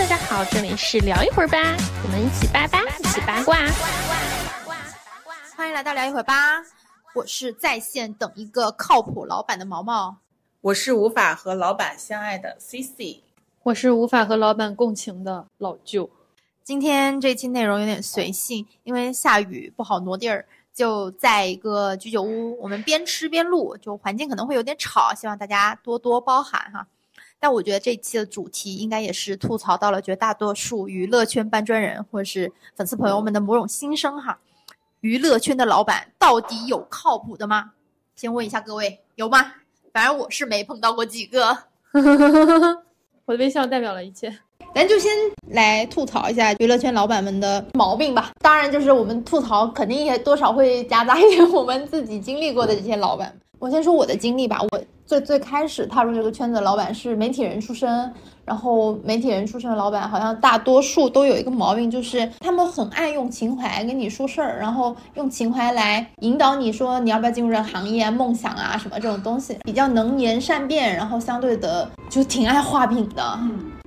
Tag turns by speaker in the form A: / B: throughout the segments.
A: 大家好，这里是聊一会儿吧，我们一起八八，一起八卦。
B: 欢迎来到聊一会儿吧，我是在线等一个靠谱老板的毛毛，
C: 我是无法和老板相爱的 CC，
D: 我是无法和老板共情的老舅。
B: 今天这期内容有点随性，因为下雨不好挪地儿，就在一个居酒屋，我们边吃边录，就环境可能会有点吵，希望大家多多包涵哈。但我觉得这期的主题应该也是吐槽到了绝大多数娱乐圈搬砖人或者是粉丝朋友们的某种心声哈。娱乐圈的老板到底有靠谱的吗？先问一下各位，有吗？反正我是没碰到过几个。
D: 我的微笑代表了一切。
B: 咱就先来吐槽一下娱乐圈老板们的毛病吧。当然，就是我们吐槽肯定也多少会夹杂一点我们自己经历过的这些老板。我先说我的经历吧。我最最开始踏入这个圈子的老板是媒体人出身，然后媒体人出身的老板好像大多数都有一个毛病，就是他们很爱用情怀跟你说事儿，然后用情怀来引导你说你要不要进入这个行业、梦想啊什么这种东西，比较能言善辩，然后相对的就挺爱画饼的。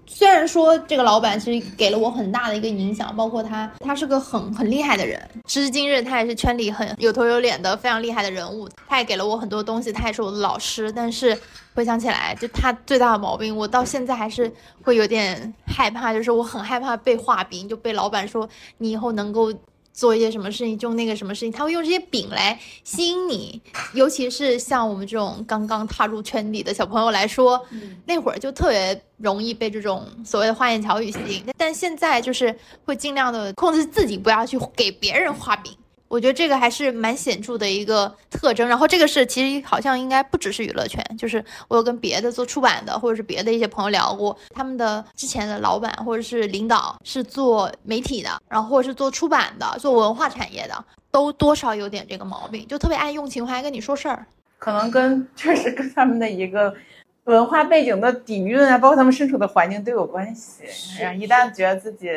B: 虽然说这个老板其实给了我很大的一个影响，包括他，他是个很很厉害的人，时至今日他也是圈里很有头有脸的非常厉害的人物，他也给了我很多东西，他也是我的老师。但是回想起来，就他最大的毛病，我到现在还是会有点害怕，就是我很害怕被画饼，就被老板说你以后能够。做一些什么事情，就那个什么事情，他会用这些饼来吸引你，尤其是像我们这种刚刚踏入圈里的小朋友来说，那会儿就特别容易被这种所谓的花言巧语吸引。但现在就是会尽量的控制自己，不要去给别人画饼。我觉得这个还是蛮显著的一个特征。然后这个是其实好像应该不只是娱乐圈，就是我有跟别的做出版的或者是别的一些朋友聊过，他们的之前的老板或者是领导是做媒体的，然后或者是做出版的、做文化产业的，都多少有点这个毛病，就特别爱用情怀跟你说事儿。
C: 可能跟确实跟他们的一个文化背景的底蕴啊，包括他们身处的环境都有关系。一旦觉得自己。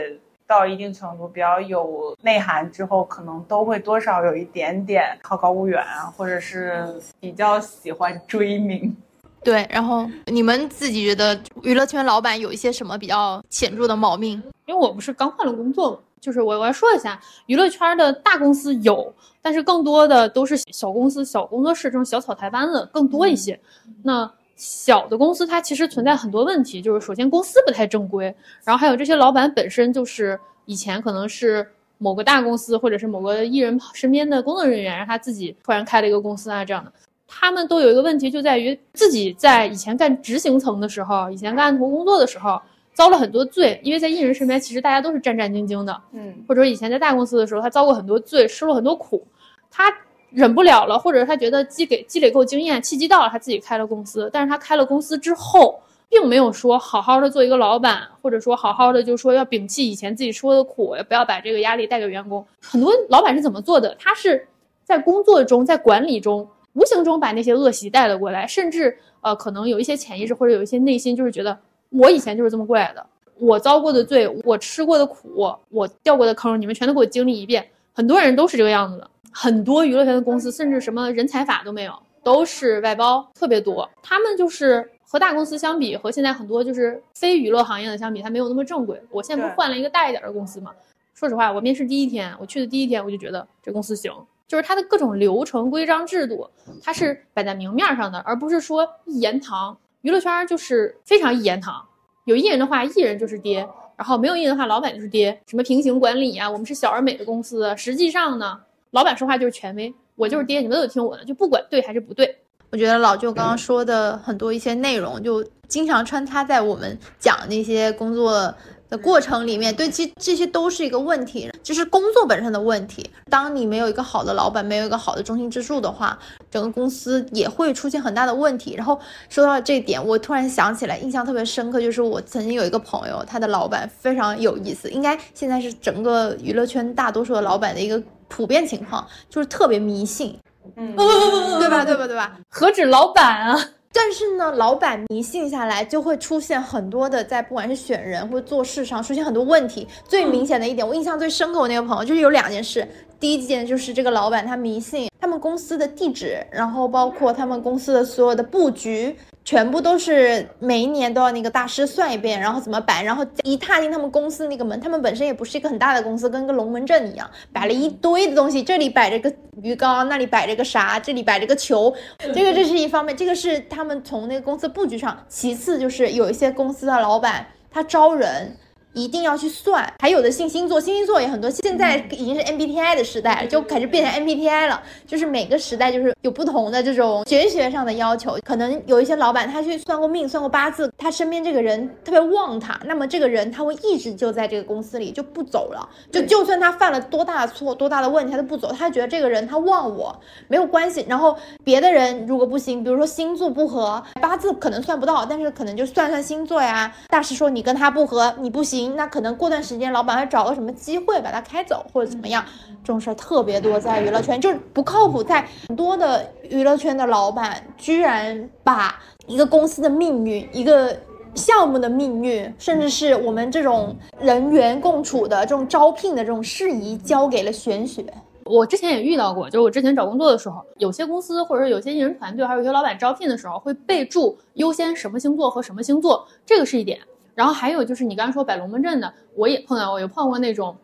C: 到一定程度比较有内涵之后，可能都会多少有一点点好高骛远啊，或者是比较喜欢追名。
B: 对，然后你们自己觉得娱乐圈老板有一些什么比较显著的毛病？
D: 因为我不是刚换了工作嘛，就是我我要说一下，娱乐圈的大公司有，但是更多的都是小公司、小工作室这种小草台班子更多一些。那小的公司它其实存在很多问题，就是首先公司不太正规，然后还有这些老板本身就是以前可能是某个大公司或者是某个艺人身边的工作人员，让他自己突然开了一个公司啊这样的，他们都有一个问题就在于自己在以前干执行层的时候，以前干案头工作的时候遭了很多罪，因为在艺人身边其实大家都是战战兢兢的，嗯，或者以前在大公司的时候他遭过很多罪，吃了很多苦，他。忍不了了，或者是他觉得积累积累够经验，契机到了，他自己开了公司。但是他开了公司之后，并没有说好好的做一个老板，或者说好好的就说要摒弃以前自己说的苦，不要把这个压力带给员工。很多老板是怎么做的？他是在工作中，在管理中，无形中把那些恶习带了过来，甚至呃，可能有一些潜意识或者有一些内心就是觉得我以前就是这么过来的，我遭过的罪，我吃过的苦，我掉过的坑，你们全都给我经历一遍。很多人都是这个样子的。很多娱乐圈的公司，甚至什么人才法都没有，都是外包，特别多。他们就是和大公司相比，和现在很多就是非娱乐行业的相比，它没有那么正规。我现在不换了一个大一点的公司嘛？说实话，我面试第一天，我去的第一天，我就觉得这公司行，就是它的各种流程、规章制度，它是摆在明面上的，而不是说一言堂。娱乐圈就是非常一言堂，有艺人的话，艺人就是爹；然后没有艺人的话，老板就是爹。什么平行管理啊，我们是小而美的公司，实际上呢？老板说话就是权威，我就是爹，你们都得听我的，就不管对还是不对。
B: 我觉得老舅刚刚说的很多一些内容，就经常穿插在我们讲那些工作。的过程里面，对，其这些都是一个问题，就是工作本身的问题。当你没有一个好的老板，没有一个好的中心支柱的话，整个公司也会出现很大的问题。然后说到这点，我突然想起来，印象特别深刻，就是我曾经有一个朋友，他的老板非常有意思，应该现在是整个娱乐圈大多数的老板的一个普遍情况，就是特别迷信，嗯，对吧？对吧？对吧？
D: 何止老板啊！
B: 但是呢，老板迷信下来，就会出现很多的在不管是选人或做事上出现很多问题。最明显的一点，我印象最深刻，我那个朋友就是有两件事。第一件就是这个老板他迷信他们公司的地址，然后包括他们公司的所有的布局全部都是每一年都要那个大师算一遍，然后怎么摆，然后一踏进他们公司那个门，他们本身也不是一个很大的公司，跟个龙门阵一样，摆了一堆的东西，这里摆着个鱼缸，那里摆着个啥，这里摆着个球，这个这是一方面，这个是他们从那个公司布局上。其次就是有一些公司的老板他招人。一定要去算，还有的信星座，星星座也很多。现在已经是 MBTI 的时代了，就开始变成 MBTI 了。就是每个时代就是有不同的这种玄学上的要求。可能有一些老板他去算过命、算过八字，他身边这个人特别旺他，那么这个人他会一直就在这个公司里就不走了。就就算他犯了多大的错、多大的问题，他都不走。他觉得这个人他旺我没有关系。然后别的人如果不行，比如说星座不合，八字可能算不到，但是可能就算算星座呀。大师说你跟他不合，你不行。那可能过段时间，老板会找个什么机会把他开走，或者怎么样，这种事儿特别多，在娱乐圈就是不靠谱。在很多的娱乐圈的老板，居然把一个公司的命运、一个项目的命运，甚至是我们这种人员共处的这种招聘的这种事宜，交给了玄学。
D: 我之前也遇到过，就是我之前找工作的时候，有些公司或者有些艺人团队，还有一些老板招聘的时候，会备注优先什么星座和什么星座，这个是一点。然后还有就是你刚刚说摆龙门阵的，我也碰到过，有碰过那种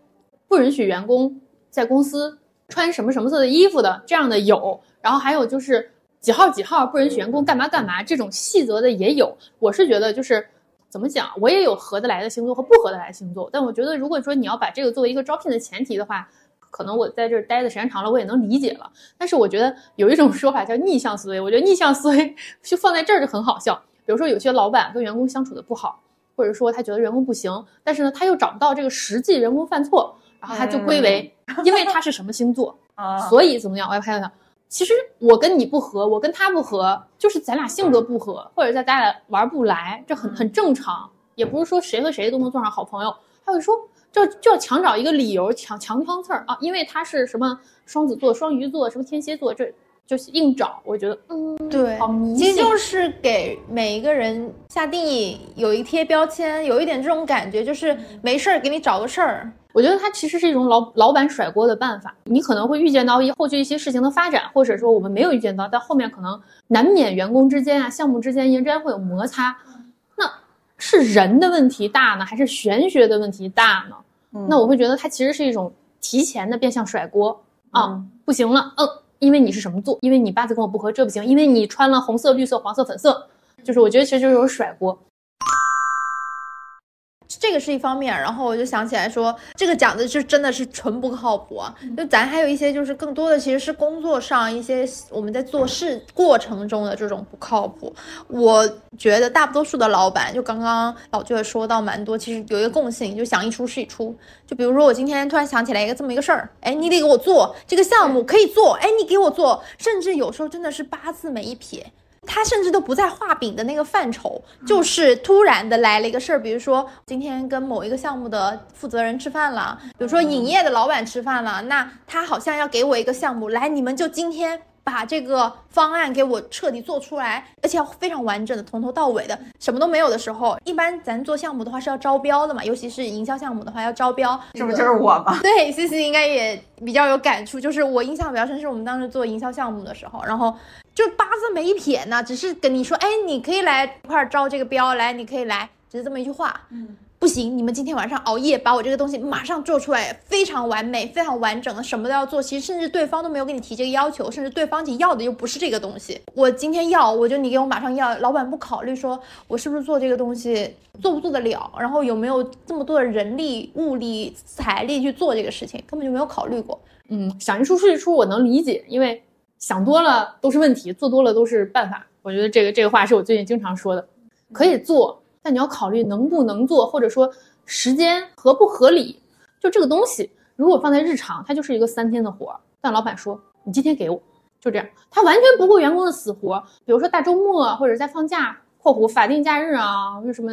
D: 不允许员工在公司穿什么什么色的衣服的，这样的有。然后还有就是几号几号不允许员工干嘛干嘛，这种细则的也有。我是觉得就是怎么讲，我也有合得来的星座和不合得来的星座，但我觉得如果说你要把这个作为一个招聘的前提的话，可能我在这儿待的时间长了，我也能理解了。但是我觉得有一种说法叫逆向思维，我觉得逆向思维 就放在这儿就很好笑。比如说有些老板跟员工相处的不好。或者说他觉得员工不行，但是呢，他又找不到这个实际员工犯错，然后他就归为，因为他是什么星座 啊，所以怎么样？我要拍他。其实我跟你不合，我跟他不合，就是咱俩性格不合，或者在咱俩玩不来，这很很正常，也不是说谁和谁都能做上好朋友。他会说，就就要强找一个理由，强强挑刺儿啊，因为他是什么双子座、双鱼座、什么天蝎座，这。就是硬找，我觉得，嗯，
B: 对，
D: 好迷
B: 信，其实就是给每一个人下定义，有一贴标签，有一点这种感觉，就是没事儿给你找个事儿。
D: 我觉得它其实是一种老老板甩锅的办法。你可能会预见到一后续一些事情的发展，或者说我们没有预见到，但后面可能难免员工之间啊、项目之间之间会有摩擦。那是人的问题大呢，还是玄学的问题大呢？那我会觉得它其实是一种提前的变相甩锅啊，不行了，嗯。因为你是什么座？因为你八字跟我不合，这不行。因为你穿了红色、绿色、黄色、粉色，就是我觉得其实就是有甩锅。
B: 这个是一方面，然后我就想起来说，这个讲的就真的是纯不靠谱啊！就咱还有一些，就是更多的其实是工作上一些我们在做事过程中的这种不靠谱。我觉得大多数的老板，就刚刚老舅也说到蛮多，其实有一个共性，就想一出是一出。就比如说我今天突然想起来一个这么一个事儿，哎，你得给我做这个项目可以做，哎，你给我做，甚至有时候真的是八字没一撇。他甚至都不在画饼的那个范畴，就是突然的来了一个事儿，比如说今天跟某一个项目的负责人吃饭了，比如说影业的老板吃饭了，那他好像要给我一个项目，来，你们就今天。把这个方案给我彻底做出来，而且要非常完整的，从头到尾的，什么都没有的时候，一般咱做项目的话是要招标的嘛，尤其是营销项目的话要招标，
C: 这不就是我吗？
B: 对，C C 应该也比较有感触，就是我印象比较深，是我们当时做营销项目的时候，然后就八字没一撇呢，只是跟你说，哎，你可以来一块招这个标，来，你可以来，只是这么一句话，嗯。不行，你们今天晚上熬夜把我这个东西马上做出来，非常完美，非常完整的，什么都要做。其实甚至对方都没有给你提这个要求，甚至对方你要的又不是这个东西。我今天要，我就你给我马上要。老板不考虑说我是不是做这个东西做不做得了，然后有没有这么多的人力、物力、财力去做这个事情，根本就没有考虑过。
D: 嗯，想一出是一出，我能理解，因为想多了都是问题，做多了都是办法。我觉得这个这个话是我最近经常说的，可以做。但你要考虑能不能做，或者说时间合不合理。就这个东西，如果放在日常，它就是一个三天的活儿。但老板说你今天给我，就这样，他完全不顾员工的死活。比如说大周末或者在放假（括弧法定假日啊），为什么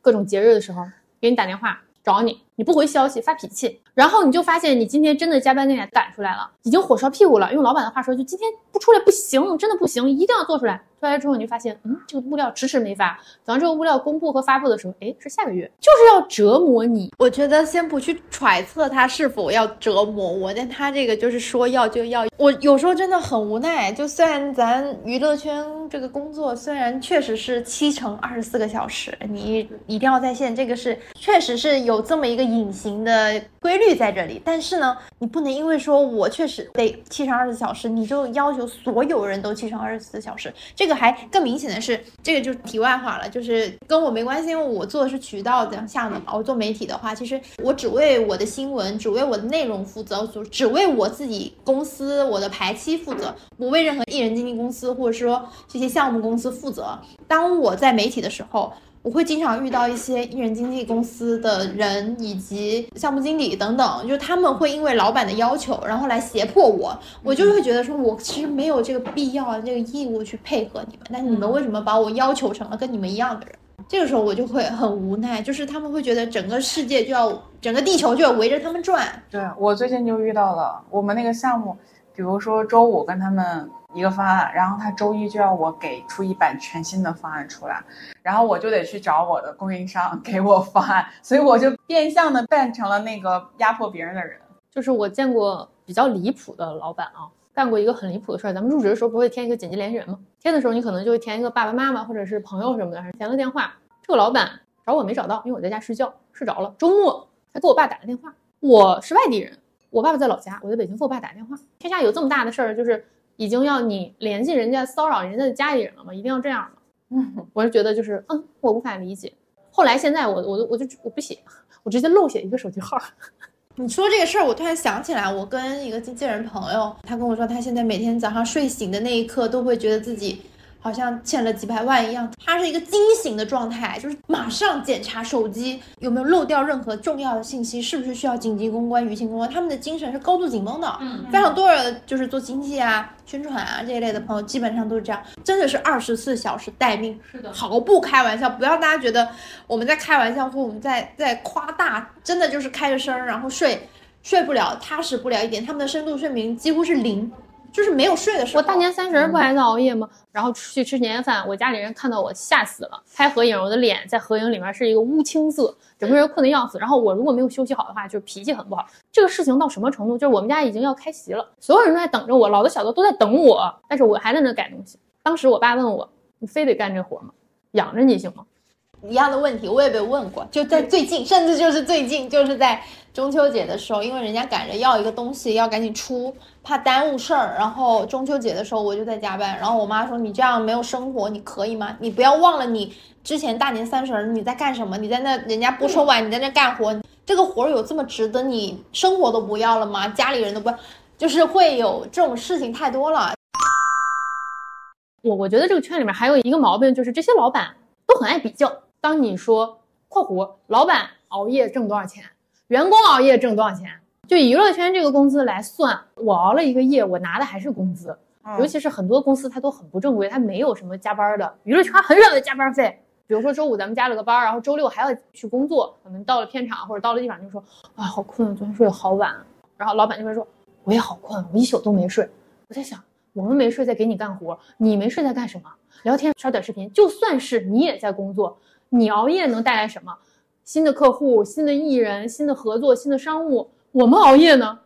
D: 各种节日的时候给你打电话找你，你不回消息发脾气，然后你就发现你今天真的加班给人家赶出来了，已经火烧屁股了。用老板的话说，就今天不出来不行，真的不行，一定要做出来。出来之后你就发现，嗯，这个物料迟迟没发，等到这个物料公布和发布的时候，哎，是下个月，就是要折磨你。
B: 我觉得先不去揣测他是否要折磨我，但他这个就是说要就要。我有时候真的很无奈，就虽然咱娱乐圈这个工作虽然确实是七乘二十四个小时，你一定要在线，这个是确实是有这么一个隐形的规律在这里。但是呢，你不能因为说我确实得七乘二十四小时，你就要求所有人都七乘二十四小时。这个还更明显的是，这个就是题外话了，就是跟我没关系，因为我做的是渠道的项的嘛。我做媒体的话，其实我只为我的新闻，只为我的内容负责，只只为我自己公司我的排期负责，不为任何艺人经纪公司或者说这些项目公司负责。当我在媒体的时候。我会经常遇到一些艺人经纪公司的人以及项目经理等等，就是他们会因为老板的要求，然后来胁迫我。我就会觉得说，我其实没有这个必要、这个义务去配合你们，但你们为什么把我要求成了跟你们一样的人？这个时候我就会很无奈，就是他们会觉得整个世界就要、整个地球就要围着他们转。
C: 对我最近就遇到了，我们那个项目，比如说周五跟他们。一个方案，然后他周一就要我给出一版全新的方案出来，然后我就得去找我的供应商 给我方案，所以我就变相的变成了那个压迫别人的人。
D: 就是我见过比较离谱的老板啊，干过一个很离谱的事儿。咱们入职的时候不会填一个紧急联系人吗？填的时候你可能就会填一个爸爸妈妈或者是朋友什么的，填了电话。这个老板找我没找到，因为我在家睡觉，睡着了。周末他给我爸打了电话，我是外地人，我爸爸在老家，我在北京给我爸打电话。天下有这么大的事儿，就是。已经要你联系人家骚扰人家的家里人了吗？一定要这样吗？嗯，我是觉得就是嗯，我无法理解。后来现在我我我就我不写，我直接漏写一个手机号。
B: 你说这个事儿，我突然想起来，我跟一个经纪人朋友，他跟我说，他现在每天早上睡醒的那一刻，都会觉得自己。好像欠了几百万一样，他是一个惊醒的状态，就是马上检查手机有没有漏掉任何重要的信息，是不是需要紧急公关、舆情公关。他们的精神是高度紧绷的，嗯，非常多人就是做经济啊、宣传啊这一类的朋友，基本上都是这样，真的是二十四小时待命，
D: 是的，
B: 毫不开玩笑。不要大家觉得我们在开玩笑或我们在在夸大，真的就是开着声然后睡睡不了、踏实不了一点，他们的深度睡眠几乎是零。就是没有睡的时候，
D: 我大年三十不还在熬夜吗？然后去吃年夜饭，我家里人看到我吓死了。拍合影，我的脸在合影里面是一个乌青色，整个人困得要死。然后我如果没有休息好的话，就脾气很不好。这个事情到什么程度？就是我们家已经要开席了，所有人都在等着我，老的小的都在等我，但是我还在那改东西。当时我爸问我：“你非得干这活吗？养着你行吗？”
B: 一样的问题我也被问过，就在最近，甚至就是最近，就是在中秋节的时候，因为人家赶着要一个东西，要赶紧出，怕耽误事儿。然后中秋节的时候我就在加班，然后我妈说：“你这样没有生活，你可以吗？你不要忘了你之前大年三十你在干什么？你在那人家不收碗，你在那干活，这个活有这么值得你生活都不要了吗？家里人都不，就是会有这种事情太多了。”
D: 我我觉得这个圈里面还有一个毛病，就是这些老板都很爱比较。当你说（括弧）老板熬夜挣多少钱，员工熬夜挣多少钱，就娱乐圈这个工资来算，我熬了一个夜，我拿的还是工资。尤其是很多公司它都很不正规，它没有什么加班的，娱乐圈很少有加班费。比如说周五咱们加了个班，然后周六还要去工作，可能到了片场或者到了地方就说啊好困，昨天睡得好晚。然后老板就会说我也好困，我一宿都没睡。我在想，我们没睡在给你干活，你没睡在干什么？聊天刷短视频，就算是你也在工作。你熬夜能带来什么？新的客户、新的艺人、新的合作、新的商务。我们熬夜呢？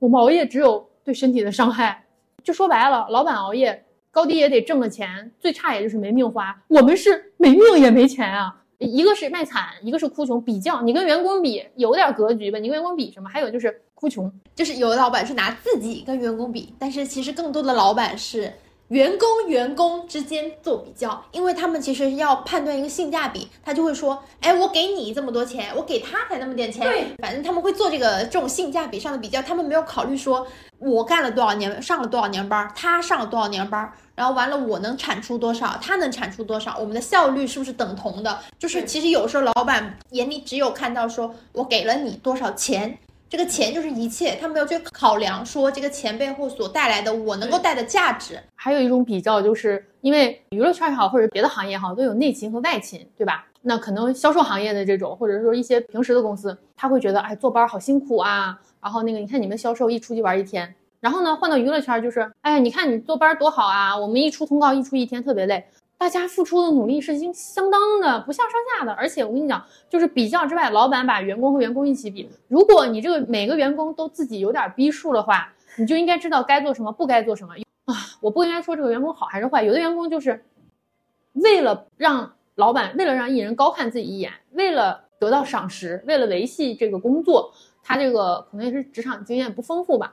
D: 我们熬夜只有对身体的伤害。就说白了，老板熬夜，高低也得挣个钱，最差也就是没命花。我们是没命也没钱啊！一个是卖惨，一个是哭穷。比较你跟员工比，有点格局吧？你跟员工比什么？还有就是哭穷，
B: 就是有的老板是拿自己跟员工比，但是其实更多的老板是。员工员工之间做比较，因为他们其实要判断一个性价比，他就会说，哎，我给你这么多钱，我给他才那么点钱，
D: 对，
B: 反正他们会做这个这种性价比上的比较，他们没有考虑说我干了多少年，上了多少年班，他上了多少年班，然后完了我能产出多少，他能产出多少，我们的效率是不是等同的？就是其实有时候老板眼里只有看到说我给了你多少钱。这个钱就是一切，他没有去考量说这个钱背后所带来的我能够带的价值。
D: 还有一种比较，就是因为娱乐圈也好，或者别的行业也好，都有内勤和外勤，对吧？那可能销售行业的这种，或者说一些平时的公司，他会觉得，哎，坐班好辛苦啊。然后那个，你看你们销售一出去玩一天，然后呢，换到娱乐圈就是，哎，你看你坐班多好啊，我们一出通告一出一天特别累，大家付出的努力是相相当的，不相上下的。而且我跟你讲，就是比较之外，老板把员工和员工一起比，如果你这个每个员工都自己有点逼数的话，你就应该知道该做什么，不该做什么啊。我不应该说这个员工好还是坏，有的员工就是为了让。老板为了让艺人高看自己一眼，为了得到赏识，为了维系这个工作，他这个可能也是职场经验不丰富吧，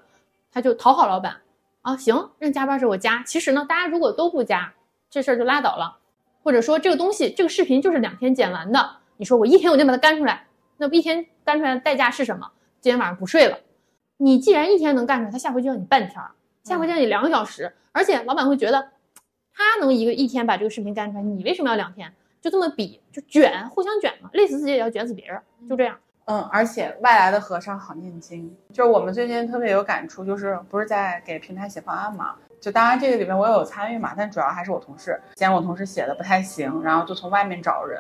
D: 他就讨好老板啊，行，让加班时我加。其实呢，大家如果都不加，这事儿就拉倒了。或者说这个东西，这个视频就是两天剪完的，你说我一天我就把它干出来，那一天干出来的代价是什么？今天晚上不睡了。你既然一天能干出来，他下回就要你半天，下回就要你两个小时，而且老板会觉得他能一个一天把这个视频干出来，你为什么要两天？就这么比，就卷，互相卷嘛，累死自己也要卷死别人，就这样。
C: 嗯，而且外来的和尚好念经，就是我们最近特别有感触，就是不是在给平台写方案嘛？就当然这个里面我有参与嘛，但主要还是我同事，嫌我同事写的不太行，然后就从外面找人，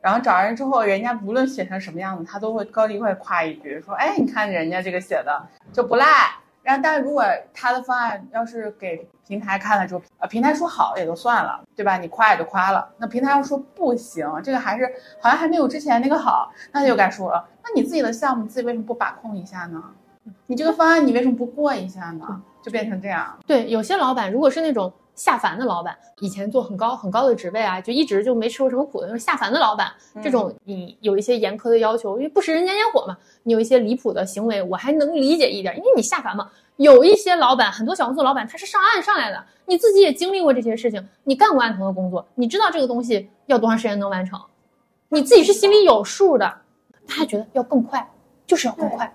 C: 然后找人之后，人家无论写成什么样子，他都会高低会夸一句，说，哎，你看人家这个写的就不赖。然后，但如果他的方案要是给平台看了之后，呃，平台说好也就算了，对吧？你夸也就夸了。那平台要说不行，这个还是好像还没有之前那个好，那就该说了。那你自己的项目，自己为什么不把控一下呢？你这个方案，你为什么不过一下呢？就变成这样。
D: 对，有些老板如果是那种下凡的老板，以前做很高很高的职位啊，就一直就没吃过什么苦的，就是下凡的老板，这种你有一些严苛的要求，因为不食人间烟火嘛。你有一些离谱的行为，我还能理解一点，因为你下凡嘛。有一些老板，很多小公司老板他是上岸上来的，你自己也经历过这些事情，你干过案头的工作，你知道这个东西要多长时间能完成，你自己是心里有数的。他还觉得要更快，就是要更快。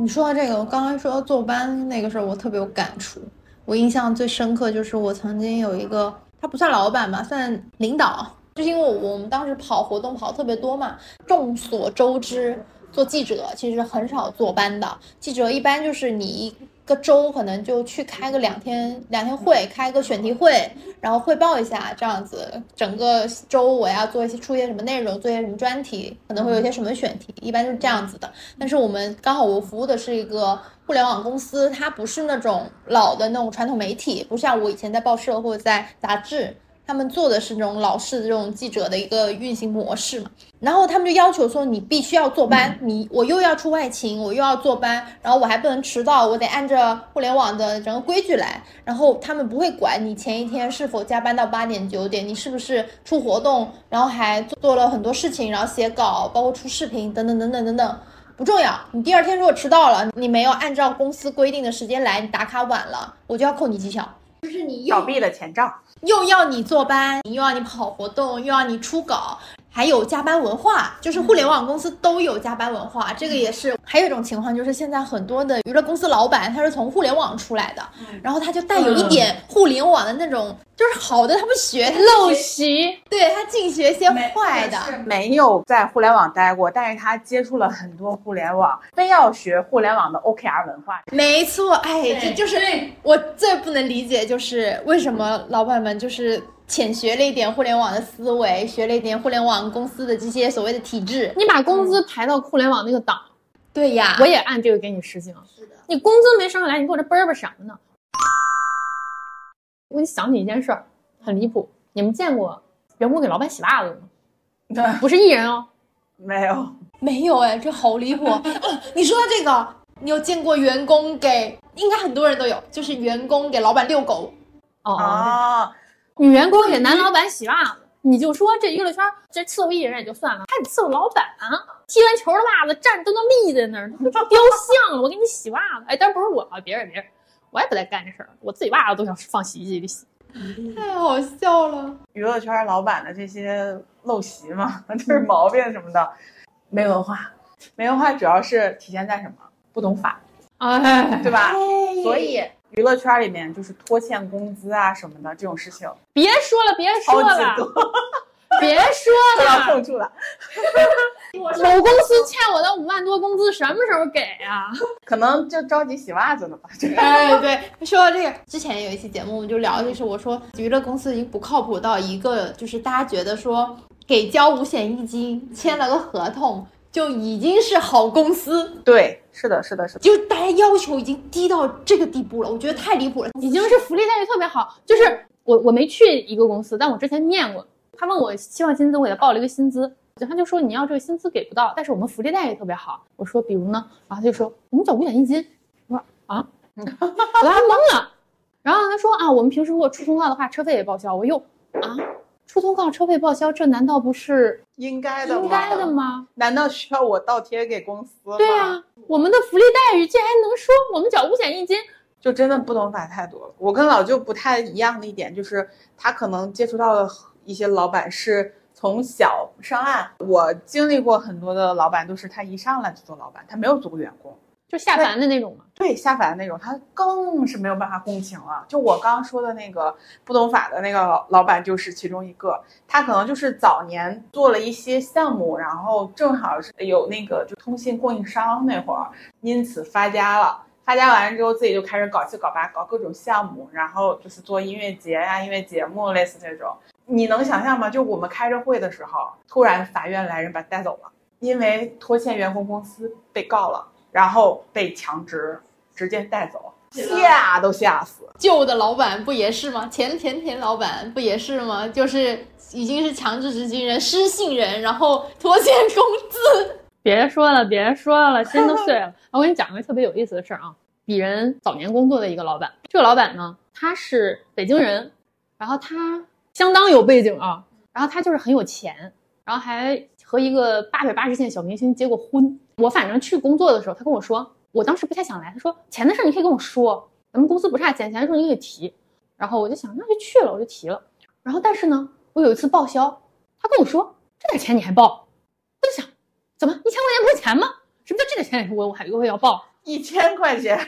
B: 你说到这个，我刚刚说坐班那个事儿，我特别有感触。我印象最深刻就是我曾经有一个，他不算老板吧，算领导，就是因为我们当时跑活动跑特别多嘛，众所周知。做记者其实很少坐班的，记者一般就是你个周可能就去开个两天两天会，开个选题会，然后汇报一下这样子。整个周我要做一些出一些什么内容，做一些什么专题，可能会有一些什么选题，一般就是这样子的。但是我们刚好我服务的是一个互联网公司，它不是那种老的那种传统媒体，不像我以前在报社或者在杂志。他们做的是这种老式的这种记者的一个运行模式嘛，然后他们就要求说你必须要坐班，你我又要出外勤，我又要坐班，然后我还不能迟到，我得按照互联网的整个规矩来。然后他们不会管你前一天是否加班到八点九点，你是不是出活动，然后还做了很多事情，然后写稿，包括出视频等等等等等等，不重要。你第二天如果迟到了，你没有按照公司规定的时间来，你打卡晚了，我就要扣你绩效。就是你
C: 倒闭的前兆。
B: 又要你坐班，又要你跑活动，又要你出稿。还有加班文化，就是互联网公司都有加班文化，这个也是。还有一种情况就是，现在很多的娱乐公司老板他是从互联网出来的，然后他就带有一点互联网的那种，就是好的他不学，
D: 陋习，
B: 对他净学些坏的。
C: 没有在互联网待过，但是他接触了很多互联网，非要学互联网的 OKR 文化。
B: 没错，哎，这就是我最不能理解，就是为什么老板们就是。浅学了一点互联网的思维，学了一点互联网公司的这些所谓的体制。
D: 你把工资排到互联网那个档，
B: 对呀，
D: 我也按这个给你实行。
B: 是的，
D: 你工资没升上来，你给我这啵啵什么呢？我给你想起一件事儿，很离谱。你们见过员工给老板洗袜子吗？
C: 对，
D: 不是艺人哦，
C: 没有，
B: 没有哎，这好离谱。你说的这个，你有见过员工给？应该很多人都有，就是员工给老板遛狗。
C: 哦。
D: 女员工给男老板洗袜子，你就说这娱乐圈这伺候艺人也就算了，还得伺候老板。踢完球的袜子站都能立在那儿，雕像了。我给你洗袜子，哎，但不是我啊，别人别人，我也不带干这事儿，我自己袜子都想放洗衣机里洗。
B: 太好笑了，
C: 娱乐圈老板的这些陋习嘛，就是毛病什么的，没文化，没文化主要是体现在什么？不懂法，
D: 哎，
C: 对吧？所以。娱乐圈里面就是拖欠工资啊什么的这种事情，
D: 别说了，别说了，别说 了，
C: 要碰住了。
D: 某公司欠我的五万多工资什么时候给啊？
C: 可能就着急洗袜子了吧？
B: 哎，对，说到这个，之前有一期节目我们就聊，就是我说娱乐公司已经不靠谱到一个，就是大家觉得说。给交五险一金，签了个合同，就已经是好公司。
C: 对，是的，是的，是的。
B: 就大家要求已经低到这个地步了，我觉得太离谱了。
D: 已经是福利待遇特别好。就是我我没去一个公司，但我之前面过，他问我期望薪资，我给他报了一个薪资，他就说你要这个薪资给不到，但是我们福利待遇特别好。我说比如呢，然后他就说我们缴五险一金。我说啊，我当时懵了。然后他说啊，我们平时如果出通告的话，车费也报销。我又啊，出通告车费报销，这难道不是
C: 应该的，
D: 应该的？吗？
C: 难道需要我倒贴给公司吗？
D: 对啊、我们的福利待遇竟然能说我们缴五险一金？
C: 就真的不懂法太多了。我跟老舅不太一样的一点就是，他可能接触到的一些老板是从小上岸。我经历过很多的老板，都是他一上来就做老板，他没有做过员工。
D: 就下凡的那种嘛。
C: 对下凡的那种，他更是没有办法共情了。就我刚刚说的那个不懂法的那个老板，就是其中一个。他可能就是早年做了一些项目，然后正好是有那个就通信供应商那会儿，因此发家了。发家完了之后，自己就开始搞七搞八，搞各种项目，然后就是做音乐节呀、音乐节目，类似这种。你能想象吗？就我们开着会的时候，突然法院来人把他带走了，因为拖欠员工工资被告了，然后被强制直接带走，吓都吓死。
B: 旧的老板不也是吗？前前前老板不也是吗？就是已经是强制执行人、失信人，然后拖欠工资。
D: 别说了，别说了，心都碎了。我跟你讲个特别有意思的事儿啊，鄙人早年工作的一个老板，这个老板呢，他是北京人，然后他相当有背景啊，然后他就是很有钱，然后还和一个八百八十线小明星结过婚。我反正去工作的时候，他跟我说，我当时不太想来，他说钱的事儿你可以跟我说，咱们公司不差钱，钱的事儿你可以提。然后我就想，那就去了，我就提了。然后但是呢，我有一次报销，他跟我说这点钱你还报，我就想。怎么一千块钱不是钱吗？什么叫这点钱我我还我也要报？
C: 一千块钱，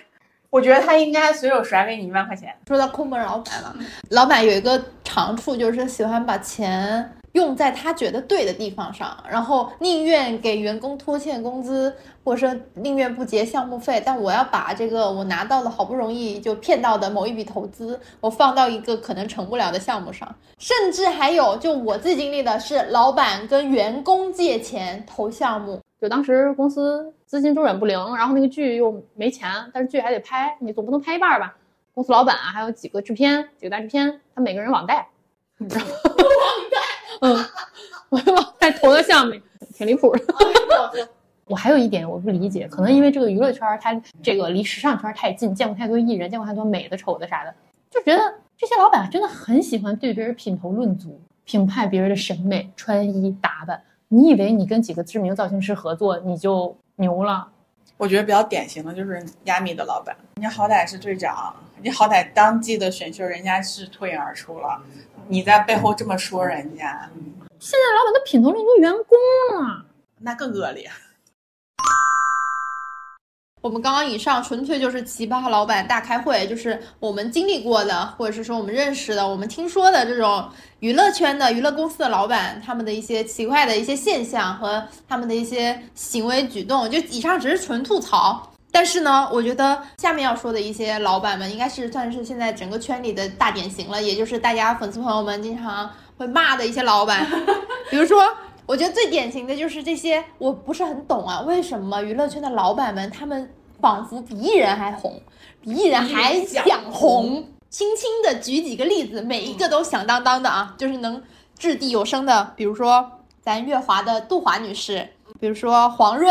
C: 我觉得他应该随手甩给你一万块钱。
B: 说到抠门老板了，老板有一个长处就是喜欢把钱用在他觉得对的地方上，然后宁愿给员工拖欠工资，或者说宁愿不结项目费，但我要把这个我拿到的好不容易就骗到的某一笔投资，我放到一个可能成不了的项目上，甚至还有就我自己经历的是，老板跟员工借钱投项目。
D: 就当时公司资金周转不灵，然后那个剧又没钱，但是剧还得拍，你总不能拍一半吧？公司老板啊，还有几个制片，几个大制片，他每个人网贷，你知道吗？网贷，嗯，我网贷投的项目挺离谱的。我还有一点我不理解，可能因为这个娱乐圈它这个离时尚圈太近，见过太多艺人，见过太多美的、丑的啥的，就觉得这些老板真的很喜欢对别人品头论足，评判别人的审美、穿衣打扮。你以为你跟几个知名造型师合作你就牛了？
C: 我觉得比较典型的就是亚米的老板，人家好歹是队长，人家好歹当季的选秀人家是脱颖而出了，你在背后这么说人家，
D: 现在老板都品头论足员工了，
C: 那更恶劣。
B: 我们刚刚以上纯粹就是奇葩老板大开会，就是我们经历过的，或者是说我们认识的、我们听说的这种娱乐圈的娱乐公司的老板，他们的一些奇怪的一些现象和他们的一些行为举动。就以上只是纯吐槽，但是呢，我觉得下面要说的一些老板们，应该是算是现在整个圈里的大典型了，也就是大家粉丝朋友们经常会骂的一些老板，比如说。我觉得最典型的就是这些，我不是很懂啊，为什么娱乐圈的老板们他们仿佛比艺人还红，比艺人还想红？轻轻的举几个例子，每一个都响当当的啊，就是能掷地有声的，比如说咱乐华的杜华女士，比如说黄睿，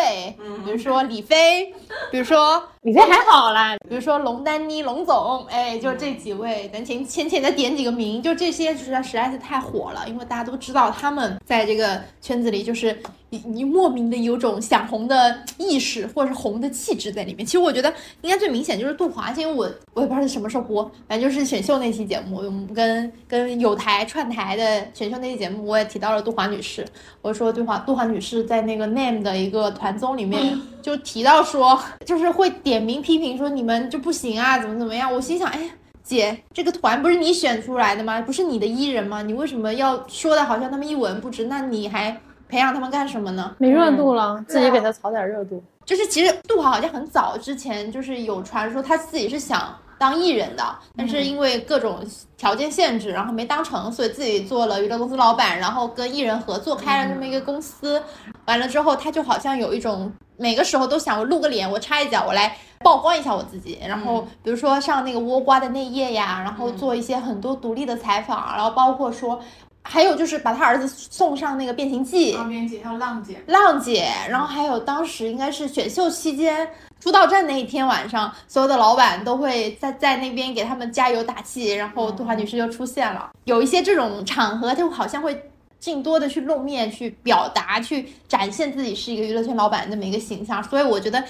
B: 比如说李飞，比如说
D: 李飞还好啦，
B: 比如说龙丹妮龙总，哎，就这几位，咱浅浅浅的点几个名，就这些实在实在是太火了，因为大家都知道他们在这个圈子里就是你你莫名的有种想红的意识或者是红的气质在里面。其实我觉得应该最明显就是杜华，因为我我也不知道是什么时候播，反正就是选秀那期节目，我们跟跟有台串台的选秀那期节目，我也提到了杜华女士，我说杜华杜华女士在那个 Name 的一个团综里面 就提到说，就是会点名批评说你们就不行啊，怎么怎么样？我心想，哎呀，姐，这个团不是你选出来的吗？不是你的艺人吗？你为什么要说的好像他们一文不值？那你还培养他们干什么呢？
D: 没热度了，自己给他炒点热度。
B: 就是其实杜华好像很早之前就是有传说他自己是想当艺人的，但是因为各种条件限制，然后没当成，所以自己做了娱乐公司老板，然后跟艺人合作开了这么一个公司。完了之后，他就好像有一种每个时候都想我露个脸，我插一脚，我来曝光一下我自己。然后比如说上那个倭瓜的内页呀，然后做一些很多独立的采访，然后包括说。还有就是把他儿子送上那个《变形记》，
C: 变形记还有浪姐，
B: 浪姐，然后还有当时应该是选秀期间出道战那一天晚上，所有的老板都会在在那边给他们加油打气，然后杜华女士就出现了。有一些这种场合，就好像会尽多的去露面、去表达、去展现自己是一个娱乐圈老板这么一个形象，所以我觉得。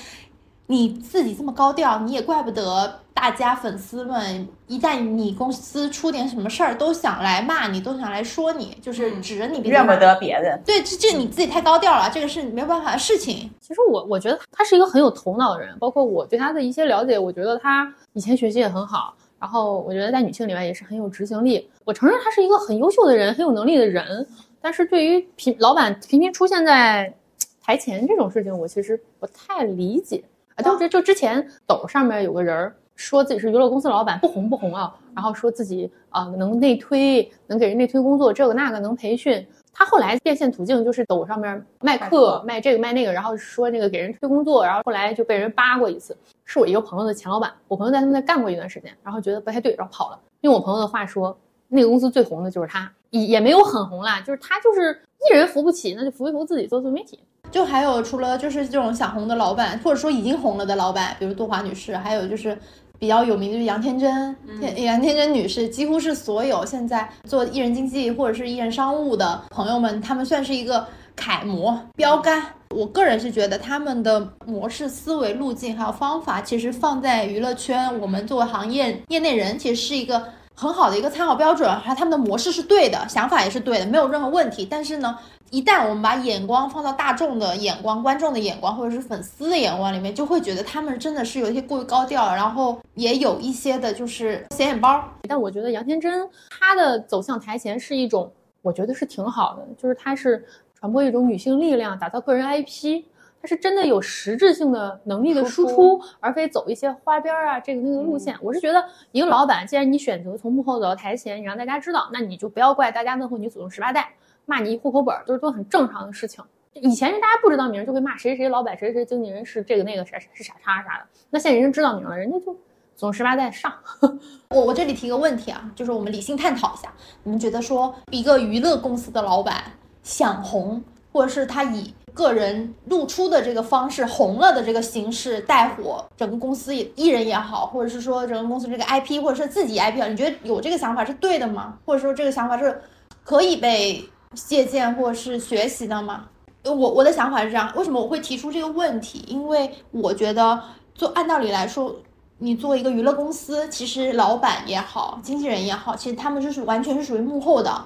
B: 你自己这么高调，你也怪不得大家粉丝们一旦你公司出点什么事儿，都想来骂你，都想来说你，就是指着你
C: 怨不得别人。
B: 对，这这你自己太高调了，这个是没有办法的事情。
D: 其实我我觉得他是一个很有头脑的人，包括我对他的一些了解，我觉得他以前学习也很好，然后我觉得在女性里面也是很有执行力。我承认他是一个很优秀的人，很有能力的人，但是对于频老板频频出现在台前这种事情，我其实不太理解。啊，就就之前抖上面有个人说自己是娱乐公司老板，不红不红啊，然后说自己啊能内推，能给人内推工作，这个那个能培训。他后来变现途径就是抖上面卖课，卖这个卖那个，然后说那个给人推工作，然后后来就被人扒过一次。是我一个朋友的前老板，我朋友在他们那干过一段时间，然后觉得不太对，然后跑了。用我朋友的话说，那个公司最红的就是他，也也没有很红啦，就是他就是艺人扶不起，那就扶一扶自己做自媒体。
B: 就还有除了就是这种想红的老板，或者说已经红了的老板，比如杜华女士，还有就是比较有名的就是杨天真，杨天真女士，几乎是所有现在做艺人经济或者是艺人商务的朋友们，他们算是一个楷模标杆。我个人是觉得他们的模式、思维路径还有方法，其实放在娱乐圈，我们作为行业业内人，其实是一个很好的一个参考标准。还有他们的模式是对的，想法也是对的，没有任何问题。但是呢？一旦我们把眼光放到大众的眼光、观众的眼光，或者是粉丝的眼光里面，就会觉得他们真的是有一些过于高调，然后也有一些的就是显眼包。
D: 但我觉得杨天真她的走向台前是一种，我觉得是挺好的，就是她是传播一种女性力量，打造个人 IP，她是真的有实质性的能力的输出，而非走一些花边啊这个那个路线。我是觉得一个老板，既然你选择从幕后走到台前，你让大家知道，那你就不要怪大家问候你祖宗十八代。骂你一户口本都是都很正常的事情。以前是大家不知道名就会骂谁谁谁老板谁谁谁经纪人是这个那个啥是傻叉啥的。那现在人家知道名了，人家就总十八代上。
B: 我我这里提个问题啊，就是我们理性探讨一下，你们觉得说一个娱乐公司的老板想红，或者是他以个人露出的这个方式红了的这个形式带火整个公司艺人也好，或者是说整个公司这个 IP 或者是自己 IP，你觉得有这个想法是对的吗？或者说这个想法是可以被？借鉴或是学习的吗？我我的想法是这样，为什么我会提出这个问题？因为我觉得，做按道理来说，你做一个娱乐公司，其实老板也好，经纪人也好，其实他们就是完全是属于幕后的。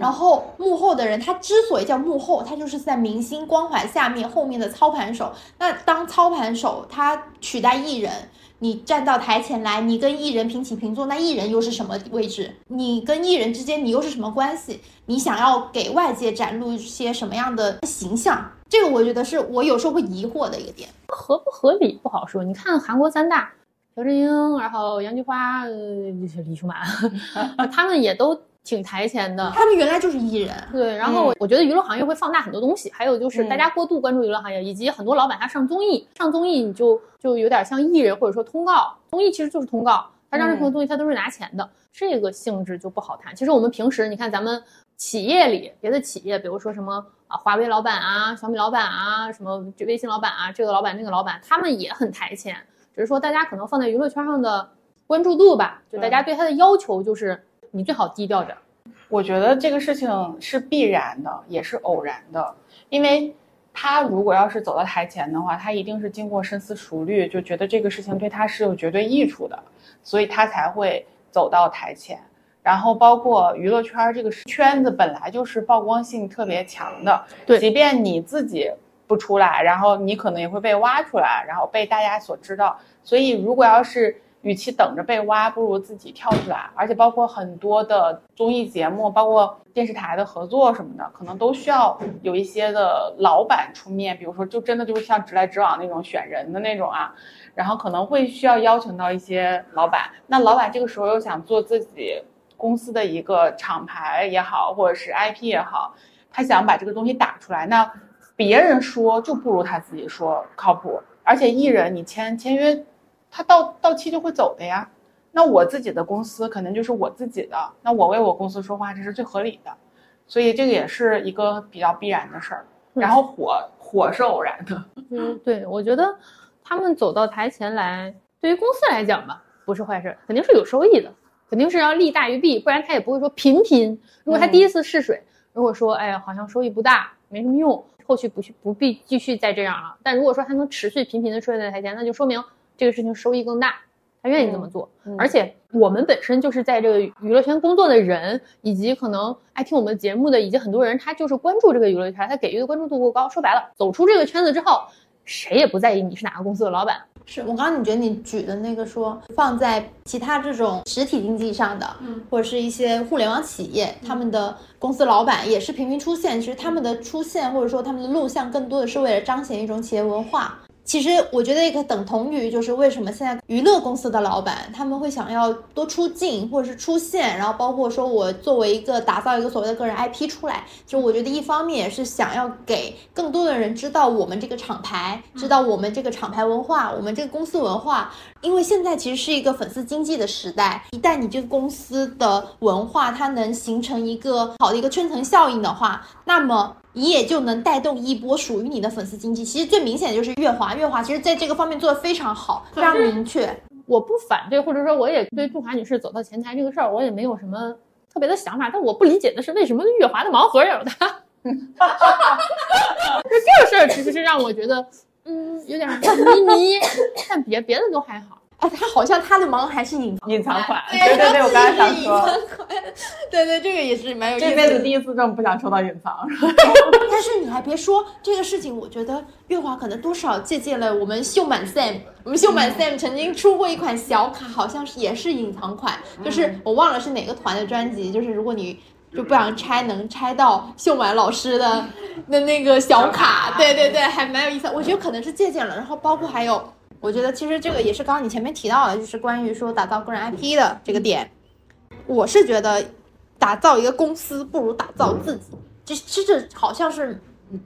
B: 然后幕后的人，他之所以叫幕后，他就是在明星光环下面后面的操盘手。那当操盘手，他取代艺人。你站到台前来，你跟艺人平起平坐，那艺人又是什么位置？你跟艺人之间，你又是什么关系？你想要给外界展露一些什么样的形象？这个我觉得是我有时候会疑惑的一个点，
D: 合不合理不好说。你看韩国三大，朴正英，然后杨菊花，呃，李秀满，他们也都。挺台前的，
B: 他们原来就是艺人。
D: 对，然后我我觉得娱乐行业会放大很多东西，还有就是大家过度关注娱乐行业，以及很多老板他上综艺，上综艺你就就有点像艺人或者说通告，综艺其实就是通告，他上任何东西他都是拿钱的，这个性质就不好谈。其实我们平时你看咱们企业里别的企业，比如说什么啊华为老板啊、小米老板啊、什么微信老板啊，这个老板那个老板，他们也很台前，只是说大家可能放在娱乐圈上的关注度吧，就大家对他的要求就是。你最好低调点。
C: 我觉得这个事情是必然的，也是偶然的，因为他如果要是走到台前的话，他一定是经过深思熟虑，就觉得这个事情对他是有绝对益处的，所以他才会走到台前。然后包括娱乐圈这个圈子本来就是曝光性特别强的，
D: 对，
C: 即便你自己不出来，然后你可能也会被挖出来，然后被大家所知道。所以如果要是与其等着被挖，不如自己跳出来。而且包括很多的综艺节目，包括电视台的合作什么的，可能都需要有一些的老板出面。比如说，就真的就是像直来直往那种选人的那种啊，然后可能会需要邀请到一些老板。那老板这个时候又想做自己公司的一个厂牌也好，或者是 IP 也好，他想把这个东西打出来，那别人说就不如他自己说靠谱。而且艺人你签签约。他到到期就会走的呀，那我自己的公司可能就是我自己的，那我为我公司说话这是最合理的，所以这个也是一个比较必然的事儿。然后火火是偶然的，
D: 嗯，对，我觉得他们走到台前来，对于公司来讲吧，不是坏事，肯定是有收益的，肯定是要利大于弊，不然他也不会说频频。如果他第一次试水，如果说哎呀好像收益不大，没什么用，后续不去不必继续再这样了。但如果说他能持续频频的出现在台前，那就说明。这个事情收益更大，他愿意这么做。而且我们本身就是在这个娱乐圈工作的人，以及可能爱听我们节目的，以及很多人，他就是关注这个娱乐圈，他给予的关注度过高。说白了，走出这个圈子之后，谁也不在意你是哪个公司的老板。
B: 是我刚刚你觉得你举的那个说放在其他这种实体经济上的，嗯，或者是一些互联网企业，他们的公司老板也是频频出现。其实他们的出现或者说他们的录像，更多的是为了彰显一种企业文化。其实我觉得一个等同于，就是为什么现在娱乐公司的老板他们会想要多出镜或者是出现，然后包括说我作为一个打造一个所谓的个人 IP 出来，就我觉得一方面也是想要给更多的人知道我们这个厂牌，知道我们这个厂牌文化，我们这个公司文化。因为现在其实是一个粉丝经济的时代，一旦你这个公司的文化它能形成一个好的一个圈层效应的话，那么你也就能带动一波属于你的粉丝经济。其实最明显的就是月华，月华其实在这个方面做的非常好，非常明确。
D: 我不反对，或者说我也对杜华女士走到前台这个事儿，我也没有什么特别的想法。但我不理解的是，为什么月华的盲盒有他？就这个事儿，其实是让我觉得。嗯，有点迷迷，但别别的都还好。
B: 哎，他好像他的盲还是隐
C: 隐藏款。对对对，我刚才想说。
B: 对对，这个也是蛮有意思。
C: 这辈子第一次这么不想抽到隐藏。
B: 但是你还别说这个事情，我觉得月华可能多少借鉴了我们秀满 Sam。我们秀满 Sam 曾经出过一款小卡，好像是也是隐藏款，就是我忘了是哪个团的专辑。就是如果你就不想拆，能拆到秀满老师的 的那个小卡。对对对，还蛮有意思。我觉得可能是借鉴了，然后包括还有。我觉得其实这个也是刚刚你前面提到的，就是关于说打造个人 IP 的这个点。我是觉得打造一个公司不如打造自己，这这这好像是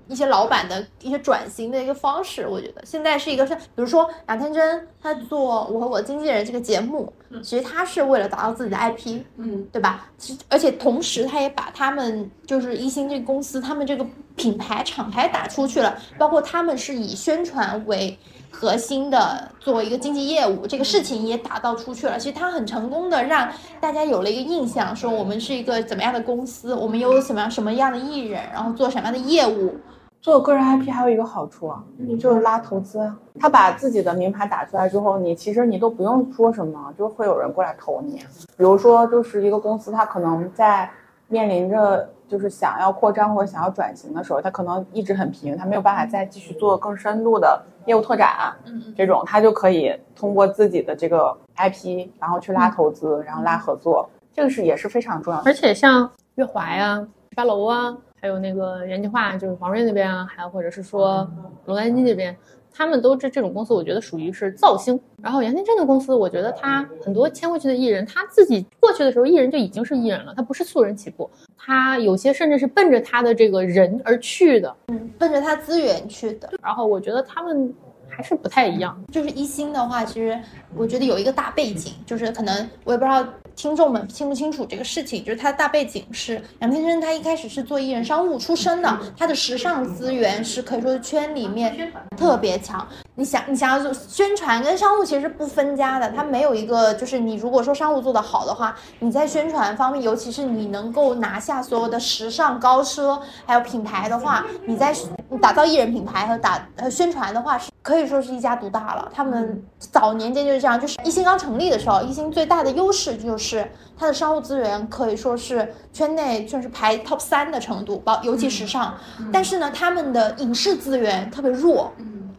B: 一些老板的一些转型的一个方式。我觉得现在是一个是，比如说杨天真他做《我和我的经纪人》这个节目，其实他是为了打造自己的 IP，嗯，对吧？其而且同时他也把他们就是一星这个公司他们这个品牌厂牌打出去了，包括他们是以宣传为。核心的作为一个经济业务，这个事情也打造出去了。其实它很成功的让大家有了一个印象，说我们是一个怎么样的公司，我们有什么样什么样的艺人，然后做什么样的业务。
C: 做个人 IP 还有一个好处啊，就是拉投资。他把自己的名牌打出来之后，你其实你都不用说什么，就会有人过来投你。比如说，就是一个公司，它可能在面临着。就是想要扩张或者想要转型的时候，他可能一直很平，他没有办法再继续做更深度的业务拓展，嗯，这种他就可以通过自己的这个 IP，然后去拉投资，然后拉合作，这个是也是非常重要的。
D: 而且像月华呀、八楼啊，还有那个原计划，就是黄瑞那边啊，还有或者是说龙丹基这边。他们都这这种公司，我觉得属于是造星。然后杨天真的公司，我觉得他很多签过去的艺人，他自己过去的时候，艺人就已经是艺人了，他不是素人起步，他有些甚至是奔着他的这个人而去的，
B: 嗯，奔着他资源去的。
D: 然后我觉得他们还是不太一样。
B: 就是一星的话，其实我觉得有一个大背景，就是可能我也不知道。听众们清不清楚这个事情？就是他的大背景是杨天真，他一开始是做艺人商务出身的，他的时尚资源是可以说是圈里面特别强。你想，你想要做宣传跟商务其实是不分家的，他没有一个就是你如果说商务做得好的话，你在宣传方面，尤其是你能够拿下所有的时尚高奢还有品牌的话，你在打造艺人品牌和打呃宣传的话是。可以说是一家独大了。他们早年间就是这样，就是一星刚成立的时候，一星最大的优势就是它的商务资源可以说是圈内算是排 top 三的程度，包尤其时尚。但是呢，他们的影视资源特别弱，